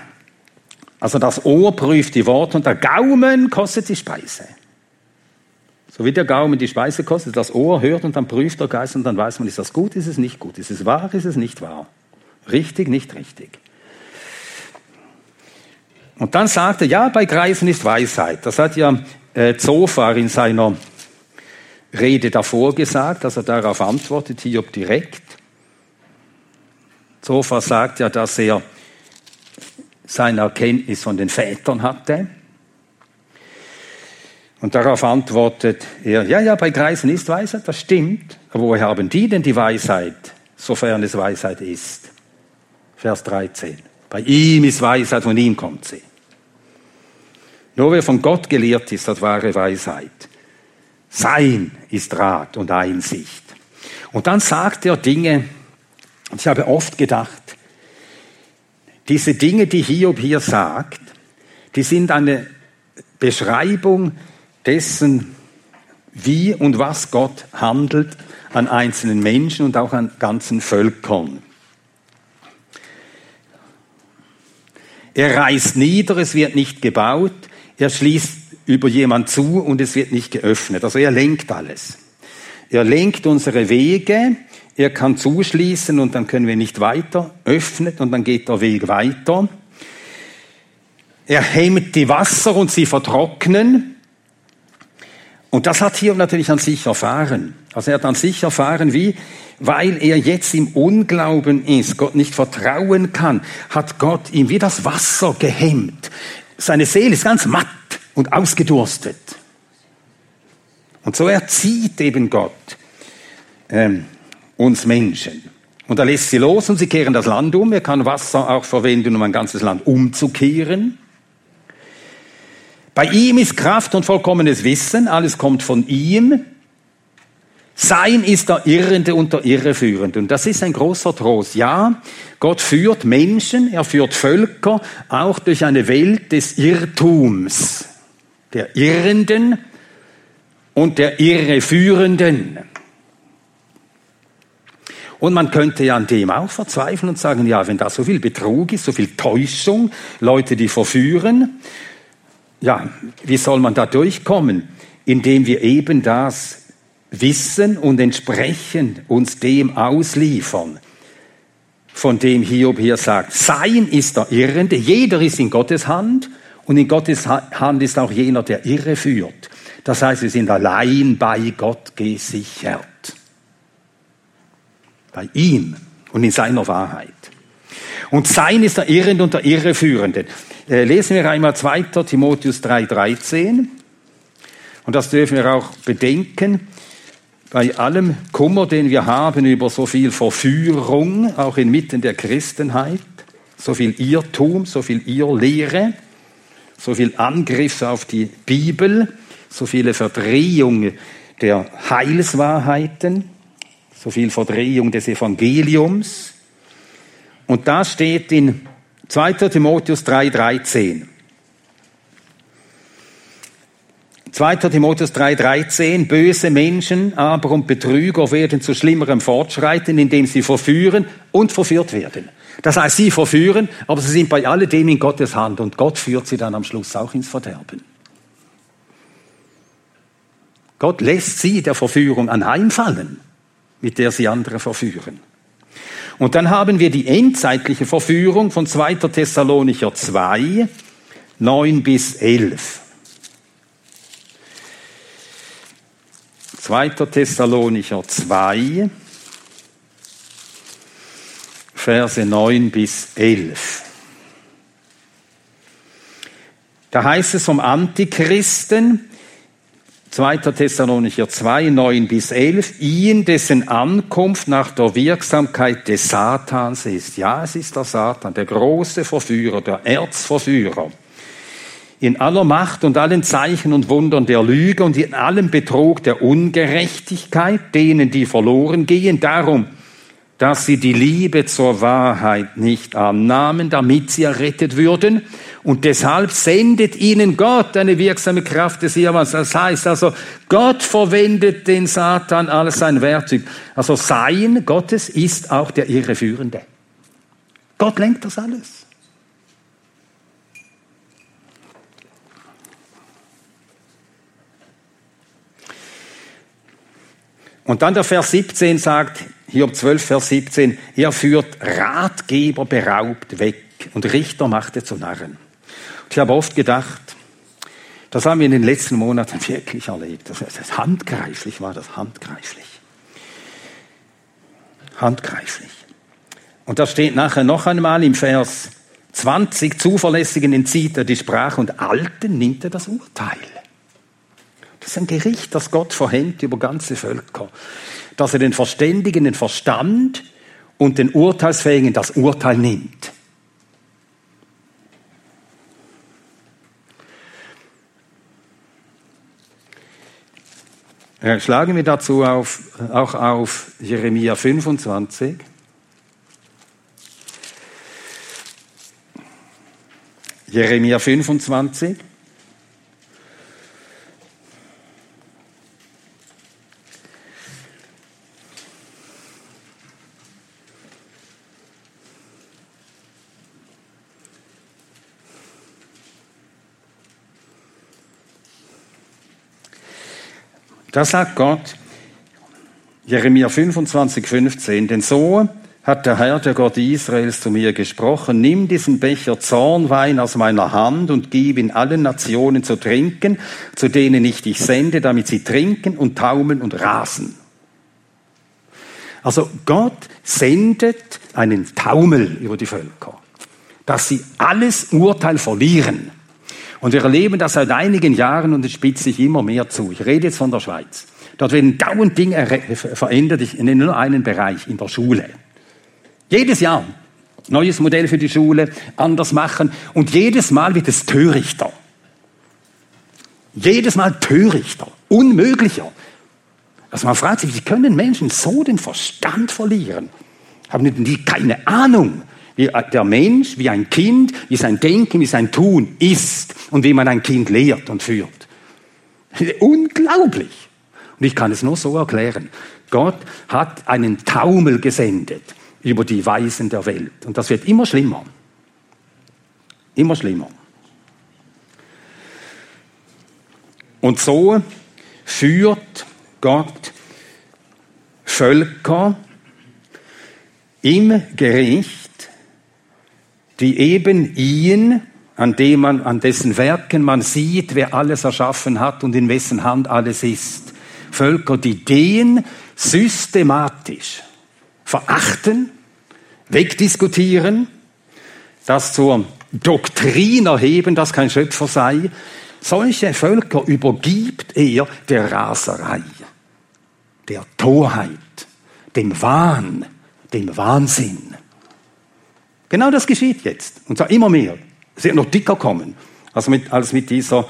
also das Ohr prüft die Worte und der Gaumen kostet die Speise. So wie der Gaumen die Speise kostet, das Ohr hört und dann prüft der Geist und dann weiß man, ist das gut, ist es nicht gut, ist es wahr, ist es nicht wahr, richtig, nicht richtig. Und dann sagt er, ja, bei Greifen ist Weisheit. Das hat ja äh, Zophar in seiner Rede davor gesagt, dass er darauf antwortet, Hiob direkt. Zophar sagt ja, dass er seine Erkenntnis von den Vätern hatte. Und darauf antwortet er, ja, ja, bei Greisen ist Weisheit, das stimmt. Aber woher haben die denn die Weisheit, sofern es Weisheit ist? Vers 13. Bei ihm ist Weisheit, von ihm kommt sie. Nur wer von Gott gelehrt ist, hat wahre Weisheit. Sein ist Rat und Einsicht. Und dann sagt er Dinge, und ich habe oft gedacht, diese Dinge, die Hiob hier sagt, die sind eine Beschreibung dessen, wie und was Gott handelt an einzelnen Menschen und auch an ganzen Völkern. Er reißt nieder, es wird nicht gebaut, er schließt über jemand zu und es wird nicht geöffnet. Also er lenkt alles. Er lenkt unsere Wege, er kann zuschließen und dann können wir nicht weiter, öffnet und dann geht der Weg weiter. Er hemmt die Wasser und sie vertrocknen. Und das hat hier natürlich an sich erfahren. Also er hat an sich erfahren, wie, weil er jetzt im Unglauben ist, Gott nicht vertrauen kann, hat Gott ihm wie das Wasser gehemmt. Seine Seele ist ganz matt und ausgedurstet. Und so erzieht eben Gott ähm, uns Menschen. Und er lässt sie los und sie kehren das Land um. Er kann Wasser auch verwenden, um ein ganzes Land umzukehren. Bei ihm ist Kraft und vollkommenes Wissen. Alles kommt von ihm. Sein ist der Irrende und der Irreführende. Und das ist ein großer Trost. Ja, Gott führt Menschen, er führt Völker auch durch eine Welt des Irrtums, der Irrenden und der Irreführenden. Und man könnte ja an dem auch verzweifeln und sagen, ja, wenn da so viel Betrug ist, so viel Täuschung, Leute, die verführen, ja, wie soll man da durchkommen? Indem wir eben das wissen und entsprechend uns dem ausliefern, von dem Hiob hier sagt, sein ist der Irrende, jeder ist in Gottes Hand und in Gottes Hand ist auch jener, der Irre führt. Das heißt, wir sind allein bei Gott gesichert. Bei ihm und in seiner Wahrheit. Und sein ist der Irrende und der Irreführende. Äh, lesen wir einmal 2. Timotheus 3,13. Und das dürfen wir auch bedenken bei allem Kummer, den wir haben über so viel Verführung, auch inmitten der Christenheit, so viel Irrtum, so viel Irrlehre, so viel Angriff auf die Bibel, so viele Verdrehung der Heilswahrheiten, so viel Verdrehung des Evangeliums. Und da steht in 2. Timotheus 3,13. 2. Timotheus 3,13, böse Menschen aber und Betrüger werden zu schlimmerem fortschreiten, indem sie verführen und verführt werden. Das heißt, sie verführen, aber sie sind bei alledem in Gottes Hand und Gott führt sie dann am Schluss auch ins Verderben. Gott lässt sie der Verführung anheimfallen, mit der sie andere verführen. Und dann haben wir die endzeitliche Verführung von 2. Thessalonicher 2, 9 bis 11. 2. Thessalonicher 2, Verse 9 bis 11. Da heißt es vom Antichristen, 2. Thessalonicher 2, 9 bis 11, ihn, dessen Ankunft nach der Wirksamkeit des Satans ist. Ja, es ist der Satan, der große Verführer, der Erzverführer in aller Macht und allen Zeichen und Wundern der Lüge und in allem Betrug der Ungerechtigkeit, denen, die verloren gehen, darum, dass sie die Liebe zur Wahrheit nicht annahmen, damit sie errettet würden. Und deshalb sendet ihnen Gott eine wirksame Kraft des Irrmanns. Das heißt also, Gott verwendet den Satan als sein Werkzeug. Also sein Gottes ist auch der Irreführende. Gott lenkt das alles. Und dann der Vers 17 sagt, um 12, Vers 17, er führt Ratgeber beraubt weg und Richter machte zu Narren. Und ich habe oft gedacht, das haben wir in den letzten Monaten wirklich erlebt. Das ist handgreiflich war das, handgreiflich. Handgreiflich. Und da steht nachher noch einmal im Vers 20, Zuverlässigen entzieht er die Sprache und Alten nimmt er das Urteil. Das ist ein Gericht, das Gott verhängt über ganze Völker. Dass er den Verständigen den Verstand und den Urteilsfähigen das Urteil nimmt. Schlagen wir dazu auf, auch auf Jeremia 25. Jeremia 25. Da sagt Gott, Jeremia 25, 15, denn so hat der Herr, der Gott Israels, zu mir gesprochen, nimm diesen Becher Zornwein aus meiner Hand und gib ihn allen Nationen zu trinken, zu denen ich dich sende, damit sie trinken und taumeln und rasen. Also Gott sendet einen Taumel über die Völker, dass sie alles Urteil verlieren. Und wir erleben das seit einigen Jahren und es spitzt sich immer mehr zu. Ich rede jetzt von der Schweiz. Dort werden dauernd Dinge verändert. Ich nenne nur einen Bereich in der Schule. Jedes Jahr neues Modell für die Schule, anders machen und jedes Mal wird es törichter. Jedes Mal törichter, unmöglicher. Also man fragt sich, wie können Menschen so den Verstand verlieren? Haben die keine Ahnung, der Mensch, wie ein Kind, wie sein Denken, wie sein Tun ist und wie man ein Kind lehrt und führt. Unglaublich. Und ich kann es nur so erklären. Gott hat einen Taumel gesendet über die Weisen der Welt. Und das wird immer schlimmer. Immer schlimmer. Und so führt Gott Völker im Gericht die eben ihn, an dem man, an dessen Werken man sieht, wer alles erschaffen hat und in wessen Hand alles ist. Völker, die den systematisch verachten, wegdiskutieren, das zur Doktrin erheben, dass kein Schöpfer sei. Solche Völker übergibt er der Raserei, der Torheit, dem Wahn, dem Wahnsinn. Genau das geschieht jetzt. Und zwar immer mehr. Es wird noch dicker kommen, als mit, als mit dieser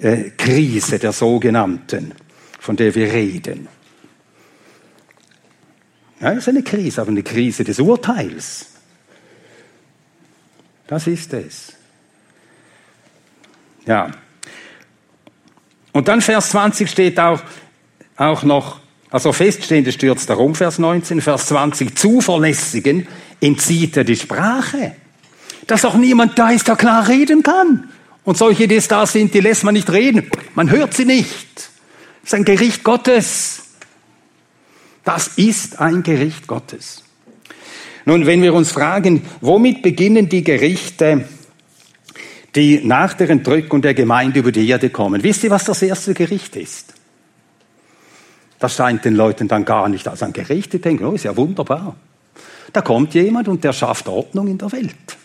äh, Krise der sogenannten, von der wir reden. Ja, es ist eine Krise, aber eine Krise des Urteils. Das ist es. Ja. Und dann Vers 20 steht auch, auch noch, also feststehende stürzt darum, Vers 19, Vers 20, zuverlässigen entzieht er die Sprache. Dass auch niemand da ist, der klar reden kann. Und solche, die es da sind, die lässt man nicht reden. Man hört sie nicht. Das ist ein Gericht Gottes. Das ist ein Gericht Gottes. Nun, wenn wir uns fragen, womit beginnen die Gerichte, die nach der Entrückung der Gemeinde über die Erde kommen? Wisst ihr, was das erste Gericht ist? Das scheint den Leuten dann gar nicht als ein Gericht. Die denken, oh, ist ja wunderbar. Da kommt jemand und der schafft Ordnung in der Welt.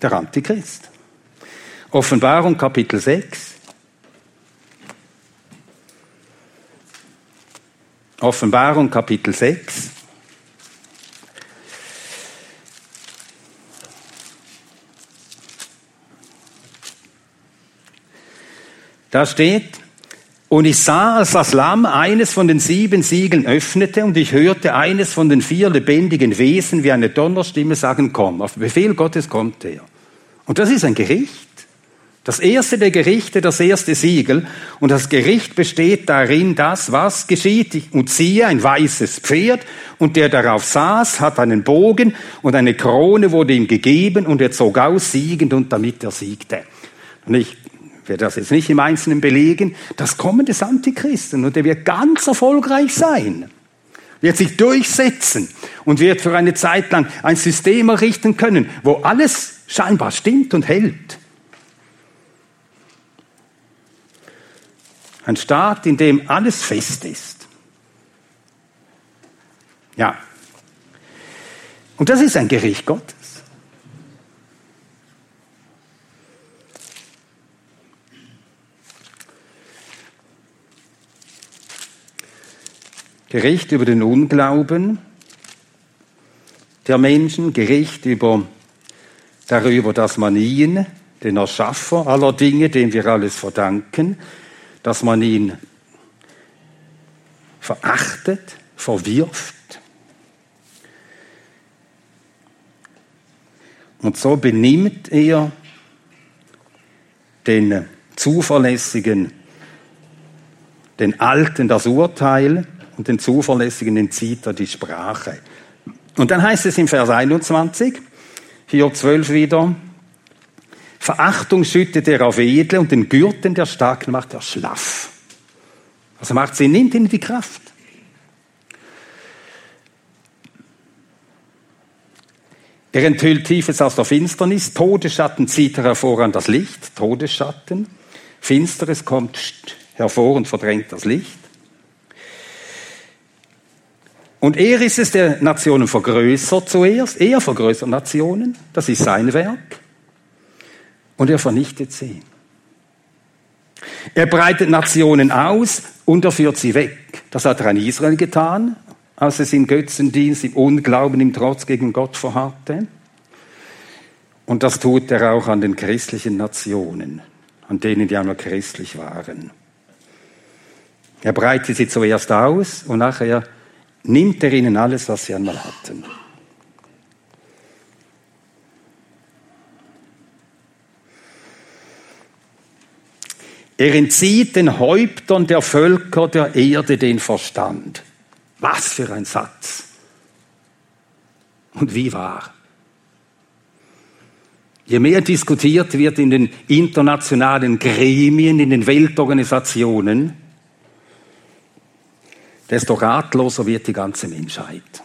Der Antichrist. Offenbarung Kapitel 6. Offenbarung Kapitel 6. Da steht, und ich sah, als das Lamm eines von den sieben Siegeln öffnete und ich hörte eines von den vier lebendigen Wesen wie eine Donnerstimme sagen, komm. Auf Befehl Gottes kommt er. Und das ist ein Gericht. Das erste der Gerichte, das erste Siegel. Und das Gericht besteht darin, das, was geschieht. Und siehe, ein weißes Pferd. Und der darauf saß, hat einen Bogen und eine Krone wurde ihm gegeben und er zog aus siegend und damit er siegte. Und ich werde das jetzt nicht im Einzelnen belegen, das Kommen des Antichristen und der wird ganz erfolgreich sein, wird sich durchsetzen und wird für eine Zeit lang ein System errichten können, wo alles scheinbar stimmt und hält. Ein Staat, in dem alles fest ist. Ja. Und das ist ein Gericht Gottes. Gericht über den Unglauben der Menschen, Gericht über, darüber, dass man ihn, den Erschaffer aller Dinge, dem wir alles verdanken, dass man ihn verachtet, verwirft. Und so benimmt er den zuverlässigen, den Alten das Urteil und den Zuverlässigen entzieht er die Sprache. Und dann heißt es im Vers 21, hier 12 wieder, Verachtung schüttet er auf Edle und den Gürten der Starken macht er schlaff. Also macht sie, nimmt ihnen die Kraft. Er enthüllt Tiefes aus der Finsternis, Todesschatten zieht er hervor an das Licht, Todesschatten, Finsteres kommt hervor und verdrängt das Licht. Und er ist es, der Nationen vergrößert zuerst. Er vergrößert Nationen. Das ist sein Werk. Und er vernichtet sie. Er breitet Nationen aus und er führt sie weg. Das hat er an Israel getan, als es im Götzendienst, im Unglauben, im Trotz gegen Gott verharrte. Und das tut er auch an den christlichen Nationen, an denen, die einmal christlich waren. Er breitet sie zuerst aus und nachher nimmt er ihnen alles, was sie einmal hatten. Er entzieht den Häuptern der Völker der Erde den Verstand. Was für ein Satz. Und wie wahr. Je mehr diskutiert wird in den internationalen Gremien, in den Weltorganisationen, desto ratloser wird die ganze Menschheit.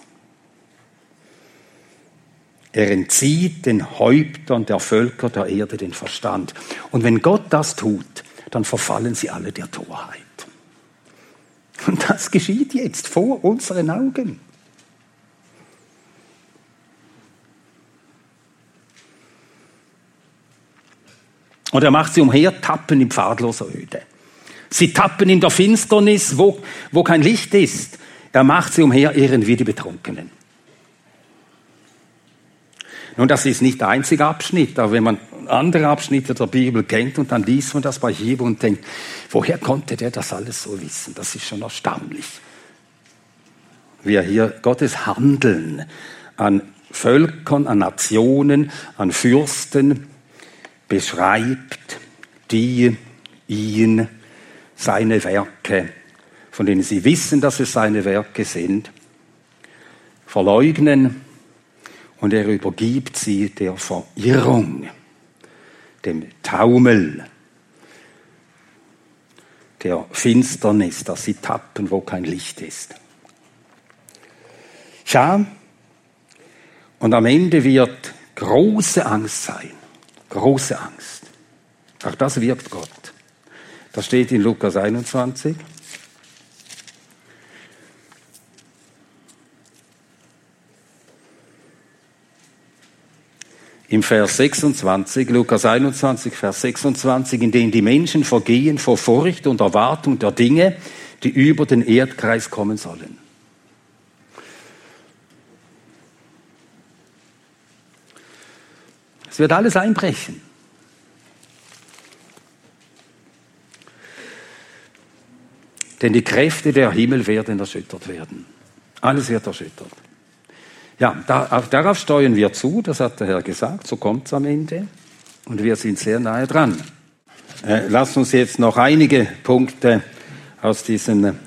Er entzieht den Häuptern der Völker der Erde den Verstand. Und wenn Gott das tut, dann verfallen sie alle der Torheit. Und das geschieht jetzt vor unseren Augen. Und er macht sie umhertappen im pfadloser Öde. Sie tappen in der Finsternis, wo, wo kein Licht ist. Er macht sie umherirren wie die Betrunkenen. Nun, das ist nicht der einzige Abschnitt, aber wenn man andere Abschnitte der Bibel kennt und dann liest man das bei Hiob und denkt, woher konnte der das alles so wissen? Das ist schon erstaunlich. Wie er hier Gottes Handeln an Völkern, an Nationen, an Fürsten beschreibt, die ihn seine Werke, von denen sie wissen, dass es seine Werke sind, verleugnen und er übergibt sie der Verirrung, dem Taumel, der Finsternis, dass sie tappen, wo kein Licht ist. Schau, und am Ende wird große Angst sein, große Angst. Auch das wirkt Gott. Das steht in Lukas 21. Im Vers 26, Lukas 21, Vers 26, in dem die Menschen vergehen vor Furcht und Erwartung der Dinge, die über den Erdkreis kommen sollen. Es wird alles einbrechen. Denn die Kräfte der Himmel werden erschüttert werden. Alles wird erschüttert. Ja, darauf steuern wir zu, das hat der Herr gesagt, so kommt es am Ende. Und wir sind sehr nahe dran. Äh, lass uns jetzt noch einige Punkte aus diesen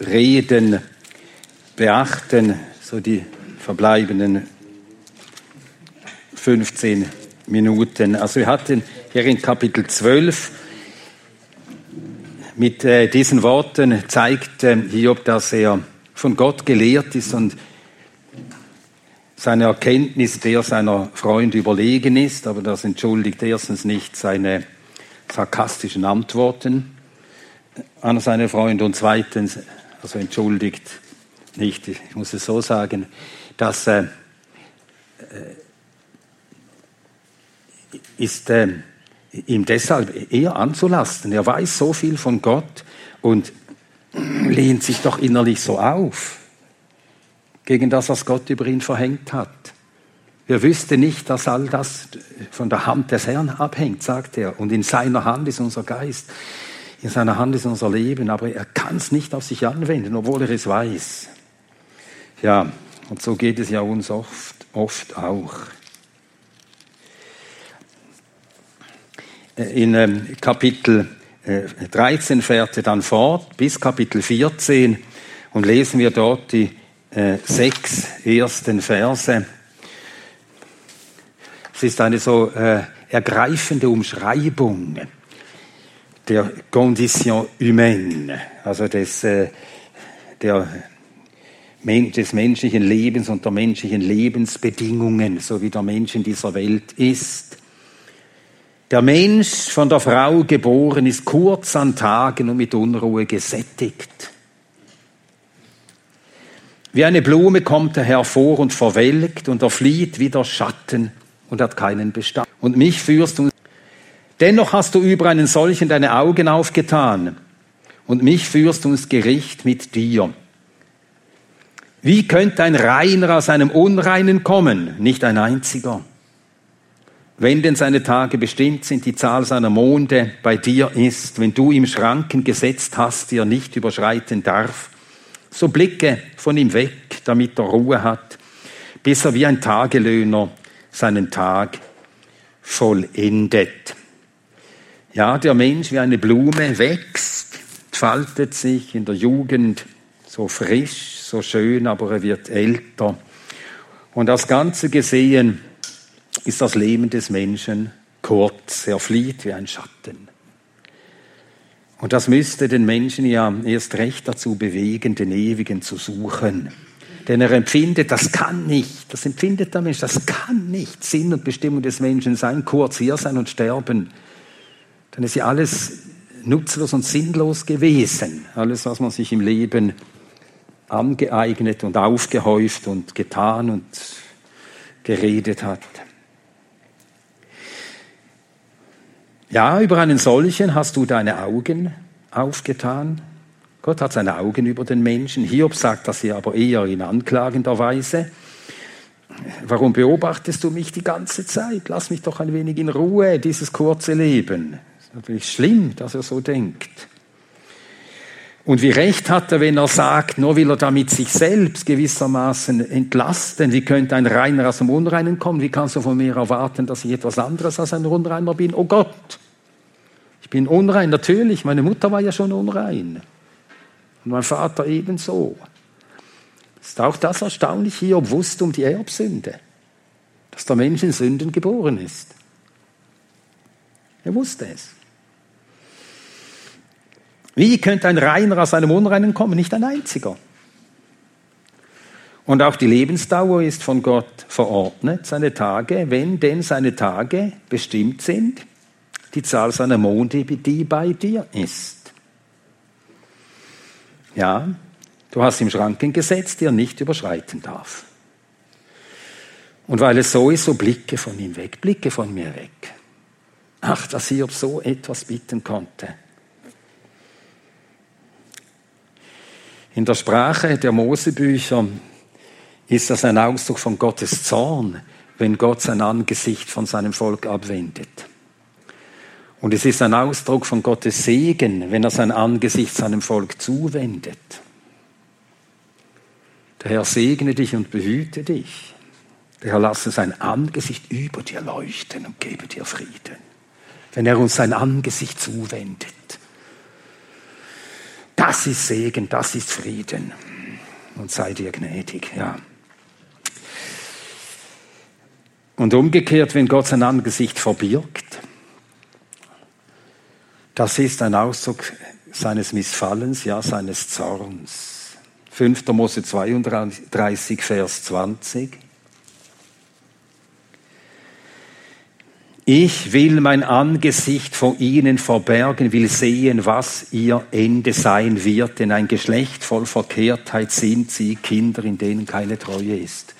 Reden beachten, so die verbleibenden 15 Minuten. Also wir hatten hier in Kapitel 12 mit äh, diesen Worten zeigt äh, Hiob, dass er von Gott gelehrt ist und seine Erkenntnis der seiner Freunde überlegen ist, aber das entschuldigt erstens nicht seine sarkastischen Antworten an seine Freunde und zweitens, also entschuldigt nicht, ich muss es so sagen, dass äh, äh ist äh, ihm deshalb eher anzulasten. Er weiß so viel von Gott und lehnt sich doch innerlich so auf gegen das, was Gott über ihn verhängt hat. Er wüsste nicht, dass all das von der Hand des Herrn abhängt, sagt er. Und in seiner Hand ist unser Geist, in seiner Hand ist unser Leben, aber er kann es nicht auf sich anwenden, obwohl er es weiß. Ja, und so geht es ja uns oft, oft auch. In ähm, Kapitel 13 äh, fährt er dann fort bis Kapitel 14 und lesen wir dort die äh, sechs ersten Verse. Es ist eine so äh, ergreifende Umschreibung der Condition humaine, also des, der, des menschlichen Lebens und der menschlichen Lebensbedingungen, so wie der Mensch in dieser Welt ist. Der Mensch, von der Frau geboren, ist kurz an Tagen und mit Unruhe gesättigt. Wie eine Blume kommt er hervor und verwelkt und er flieht wie der Schatten und hat keinen Bestand. Und mich führst du. Dennoch hast du über einen solchen deine Augen aufgetan und mich führst du ins Gericht mit dir. Wie könnte ein Reiner aus einem Unreinen kommen? Nicht ein einziger. Wenn denn seine Tage bestimmt sind, die Zahl seiner Monde bei dir ist, wenn du ihm Schranken gesetzt hast, die er nicht überschreiten darf, so blicke von ihm weg, damit er Ruhe hat, bis er wie ein Tagelöhner seinen Tag vollendet. Ja, der Mensch wie eine Blume wächst, faltet sich in der Jugend so frisch, so schön, aber er wird älter. Und das Ganze gesehen ist das Leben des Menschen kurz, er flieht wie ein Schatten. Und das müsste den Menschen ja erst recht dazu bewegen, den Ewigen zu suchen. Denn er empfindet, das kann nicht, das empfindet der Mensch, das kann nicht Sinn und Bestimmung des Menschen sein, kurz hier sein und sterben. Dann ist ja alles nutzlos und sinnlos gewesen. Alles, was man sich im Leben angeeignet und aufgehäuft und getan und geredet hat. Ja, über einen solchen hast du deine Augen aufgetan. Gott hat seine Augen über den Menschen. Hiob sagt das hier aber eher in anklagender Weise. Warum beobachtest du mich die ganze Zeit? Lass mich doch ein wenig in Ruhe, dieses kurze Leben. Ist natürlich schlimm, dass er so denkt. Und wie recht hat er, wenn er sagt, nur will er damit sich selbst gewissermaßen entlasten. Wie könnte ein Reiner aus dem Unreinen kommen? Wie kannst du von mir erwarten, dass ich etwas anderes als ein Unreiner bin? Oh Gott, bin unrein, natürlich. Meine Mutter war ja schon unrein. Und mein Vater ebenso. Ist auch das erstaunlich hier, ob wusste um die Erbsünde, dass der Mensch in Sünden geboren ist. Er wusste es. Wie könnte ein Reiner aus einem Unreinen kommen? Nicht ein einziger. Und auch die Lebensdauer ist von Gott verordnet, seine Tage, wenn denn seine Tage bestimmt sind, die Zahl seiner Monde, die bei dir ist. Ja, du hast ihm Schranken gesetzt, die er nicht überschreiten darf. Und weil es so ist, so blicke von ihm weg, blicke von mir weg. Ach, dass Hiob so etwas bitten konnte. In der Sprache der Mosebücher ist das ein Ausdruck von Gottes Zorn, wenn Gott sein Angesicht von seinem Volk abwendet. Und es ist ein Ausdruck von Gottes Segen, wenn er sein Angesicht seinem Volk zuwendet. Der Herr segne dich und behüte dich. Der Herr lasse sein Angesicht über dir leuchten und gebe dir Frieden. Wenn er uns sein Angesicht zuwendet. Das ist Segen, das ist Frieden. Und sei dir gnädig, ja. Und umgekehrt, wenn Gott sein Angesicht verbirgt, das ist ein Ausdruck seines Missfallens, ja, seines Zorns. 5. Mose 32, Vers 20. Ich will mein Angesicht vor ihnen verbergen, will sehen, was ihr Ende sein wird, denn ein Geschlecht voll Verkehrtheit sind sie, Kinder, in denen keine Treue ist.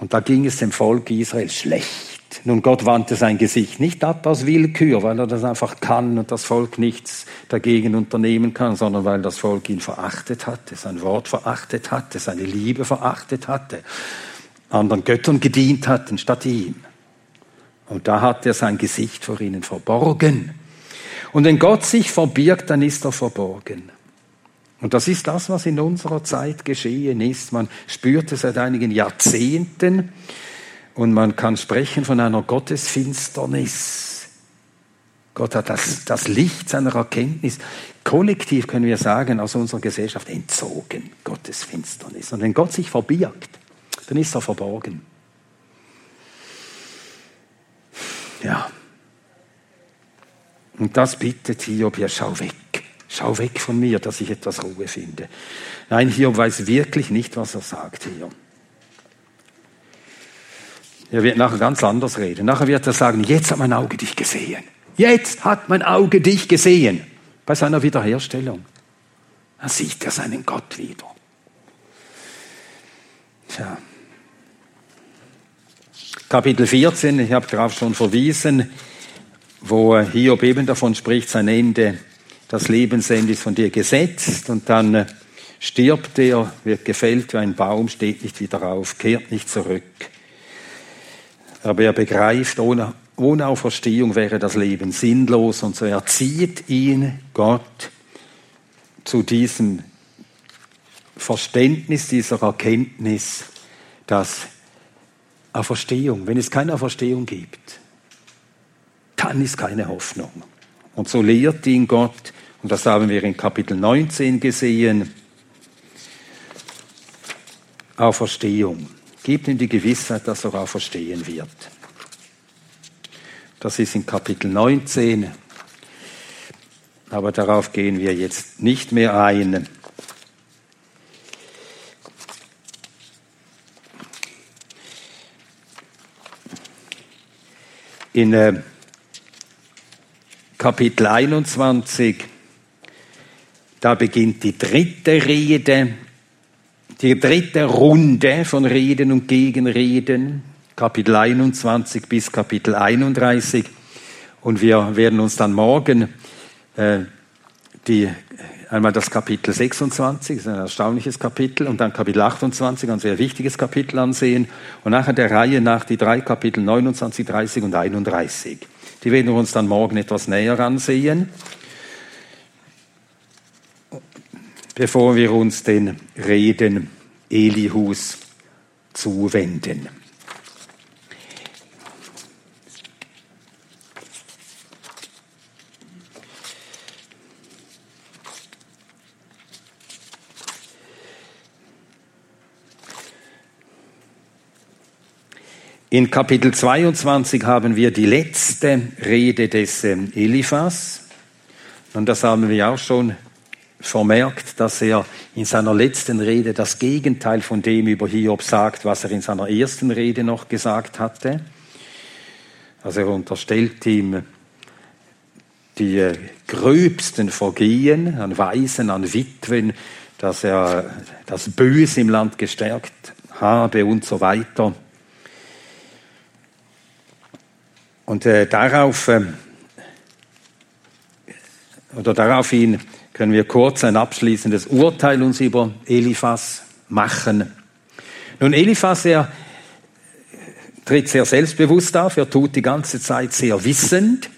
Und da ging es dem Volk Israel schlecht Nun, Gott wandte sein Gesicht nicht ab aus Willkür, weil er das einfach kann und das Volk nichts dagegen unternehmen kann, sondern weil das Volk ihn verachtet hatte, sein Wort verachtet hatte, seine Liebe verachtet hatte, anderen Göttern gedient hatten statt ihm. Und da hat er sein Gesicht vor ihnen verborgen. Und wenn Gott sich verbirgt, dann ist er verborgen. Und das ist das, was in unserer Zeit geschehen ist. Man spürt es seit einigen Jahrzehnten und man kann sprechen von einer Gottesfinsternis. Gott hat das, das Licht seiner Erkenntnis kollektiv, können wir sagen, aus unserer Gesellschaft entzogen. Gottesfinsternis. Und wenn Gott sich verbirgt, dann ist er verborgen. Ja. Und das bittet Hiob, ja, schau weg. Schau weg von mir, dass ich etwas Ruhe finde. Nein, Hiob weiß wirklich nicht, was er sagt hier. Er wird nachher ganz anders reden. Nachher wird er sagen, jetzt hat mein Auge dich gesehen. Jetzt hat mein Auge dich gesehen. Bei seiner Wiederherstellung. Dann sieht er seinen Gott wieder. Tja. Kapitel 14, ich habe darauf schon verwiesen, wo Hiob eben davon spricht, sein Ende, das Lebensende ist von dir gesetzt und dann äh, stirbt er, wird gefällt wie ein Baum, steht nicht wieder auf, kehrt nicht zurück. Aber er begreift, ohne, ohne Auferstehung wäre das Leben sinnlos und so erzieht ihn Gott zu diesem Verständnis, dieser Erkenntnis, dass Auferstehung, wenn es keine Auferstehung gibt, dann ist keine Hoffnung. Und so lehrt ihn Gott, und das haben wir in Kapitel 19 gesehen, Auferstehung. Gibt ihm die Gewissheit, dass er auferstehen wird. Das ist in Kapitel 19, aber darauf gehen wir jetzt nicht mehr ein. In äh, Kapitel 21, da beginnt die dritte Rede, die dritte Runde von Reden und Gegenreden, Kapitel 21 bis Kapitel 31. Und wir werden uns dann morgen äh, die, einmal das Kapitel 26, das ist ein erstaunliches Kapitel, und dann Kapitel 28, ein sehr wichtiges Kapitel ansehen. Und nachher der Reihe nach die drei Kapitel 29, 30 und 31. Die werden wir uns dann morgen etwas näher ansehen, bevor wir uns den Reden Elihus zuwenden. In Kapitel 22 haben wir die letzte Rede des ähm, Eliphas. Und das haben wir auch schon vermerkt, dass er in seiner letzten Rede das Gegenteil von dem über Hiob sagt, was er in seiner ersten Rede noch gesagt hatte. Also er unterstellt ihm die äh, gröbsten Vergehen an Waisen, an Witwen, dass er das Böse im Land gestärkt habe und so weiter. Und äh, darauf, äh, oder daraufhin können wir kurz ein abschließendes Urteil uns über Eliphas machen. Nun, Eliphas, er tritt sehr selbstbewusst auf, er tut die ganze Zeit sehr wissend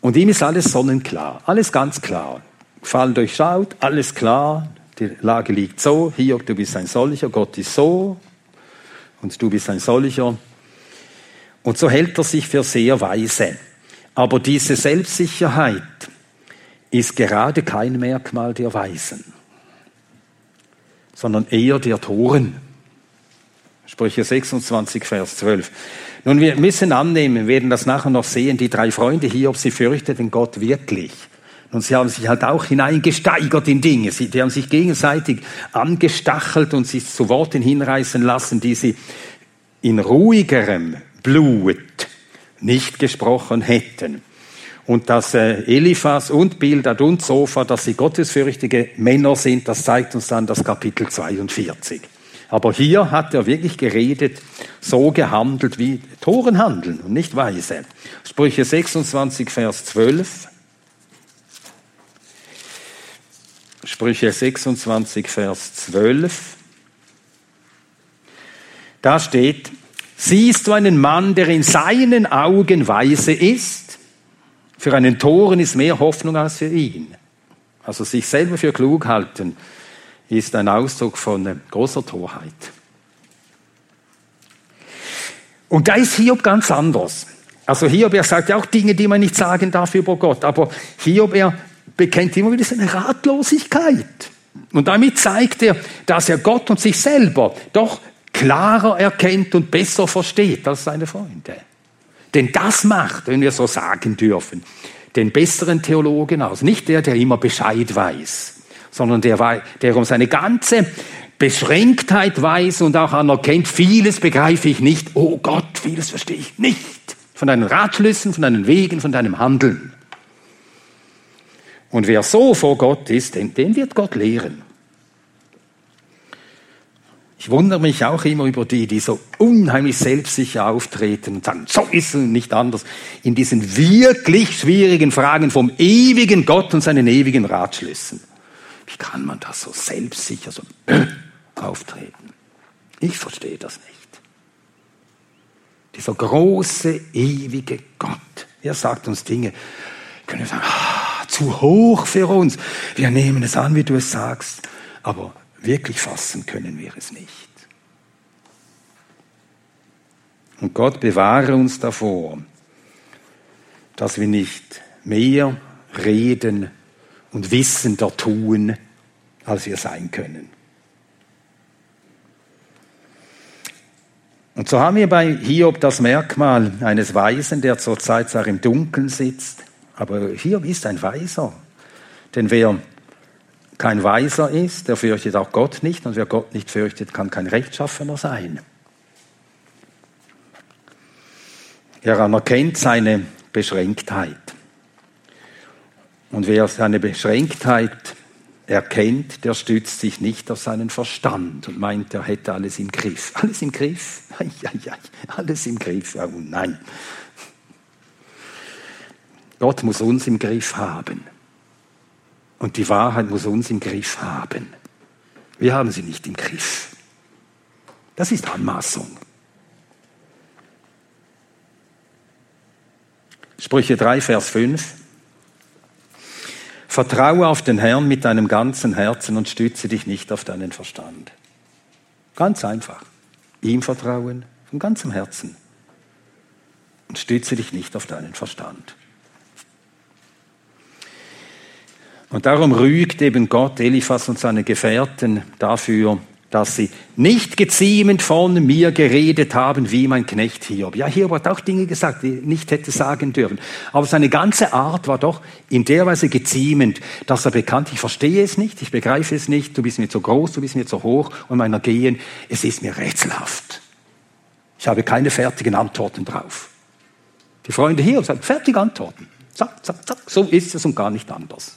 und ihm ist alles sonnenklar, alles ganz klar. Fall durchschaut, alles klar, die Lage liegt so, hier, du bist ein solcher, Gott ist so und du bist ein solcher. Und so hält er sich für sehr weise. Aber diese Selbstsicherheit ist gerade kein Merkmal der Weisen, sondern eher der Toren. Sprüche 26, Vers 12. Nun, wir müssen annehmen, werden das nachher noch sehen, die drei Freunde hier, ob sie fürchteten Gott wirklich. Und sie haben sich halt auch hineingesteigert in Dinge. Sie, die haben sich gegenseitig angestachelt und sich zu Worten hinreißen lassen, die sie in ruhigerem Blut nicht gesprochen hätten. Und dass äh, Eliphas und Bildad und Sofa, dass sie gottesfürchtige Männer sind, das zeigt uns dann das Kapitel 42. Aber hier hat er wirklich geredet, so gehandelt wie Toren handeln und nicht weise. Sprüche 26, Vers 12. Sprüche 26, Vers 12. Da steht, siehst du einen Mann, der in seinen Augen weise ist? Für einen Toren ist mehr Hoffnung als für ihn. Also sich selber für klug halten ist ein Ausdruck von großer Torheit. Und da ist Hiob ganz anders. Also Hiob, er sagt ja auch Dinge, die man nicht sagen darf über Gott, aber Hiob, er bekennt immer wieder seine Ratlosigkeit. Und damit zeigt er, dass er Gott und sich selber doch klarer erkennt und besser versteht als seine Freunde. Denn das macht, wenn wir so sagen dürfen, den besseren Theologen aus. Nicht der, der immer Bescheid weiß, sondern der, der um seine ganze Beschränktheit weiß und auch anerkennt, vieles begreife ich nicht. Oh Gott, vieles verstehe ich nicht. Von deinen Ratschlüssen, von deinen Wegen, von deinem Handeln. Und wer so vor Gott ist, den, den wird Gott lehren. Ich wundere mich auch immer über die, die so unheimlich selbstsicher auftreten und sagen, so ist es nicht anders. In diesen wirklich schwierigen Fragen vom ewigen Gott und seinen ewigen Ratschlüssen. Wie kann man das so selbstsicher so auftreten? Ich verstehe das nicht. Dieser große, ewige Gott, er sagt uns Dinge, können wir sagen, ah, zu hoch für uns. Wir nehmen es an, wie du es sagst, aber Wirklich fassen können wir es nicht. Und Gott bewahre uns davor, dass wir nicht mehr reden und wissender tun, als wir sein können. Und so haben wir bei Hiob das Merkmal eines Weisen, der zurzeit zwar im Dunkeln sitzt, aber Hiob ist ein Weiser. Denn wer kein Weiser ist, der fürchtet auch Gott nicht. Und wer Gott nicht fürchtet, kann kein Rechtschaffener sein. Er anerkennt seine Beschränktheit. Und wer seine Beschränktheit erkennt, der stützt sich nicht auf seinen Verstand und meint, er hätte alles im Griff. Alles im Griff? Ja, alles im Griff. Oh nein. Gott muss uns im Griff haben. Und die Wahrheit muss uns im Griff haben. Wir haben sie nicht im Griff. Das ist Anmaßung. Sprüche 3, Vers 5. Vertraue auf den Herrn mit deinem ganzen Herzen und stütze dich nicht auf deinen Verstand. Ganz einfach. Ihm vertrauen von ganzem Herzen und stütze dich nicht auf deinen Verstand. Und darum rügt eben Gott Eliphas und seine Gefährten dafür, dass sie nicht geziemend von mir geredet haben, wie mein Knecht Hiob. Ja, Hiob hat auch Dinge gesagt, die er nicht hätte sagen dürfen. Aber seine ganze Art war doch in der Weise geziemend, dass er bekannt, ich verstehe es nicht, ich begreife es nicht, du bist mir zu groß, du bist mir zu hoch und mein Ergehen, es ist mir rätselhaft. Ich habe keine fertigen Antworten drauf. Die Freunde Hiob sagen, fertige Antworten. Zack, zack, zack, so ist es und gar nicht anders.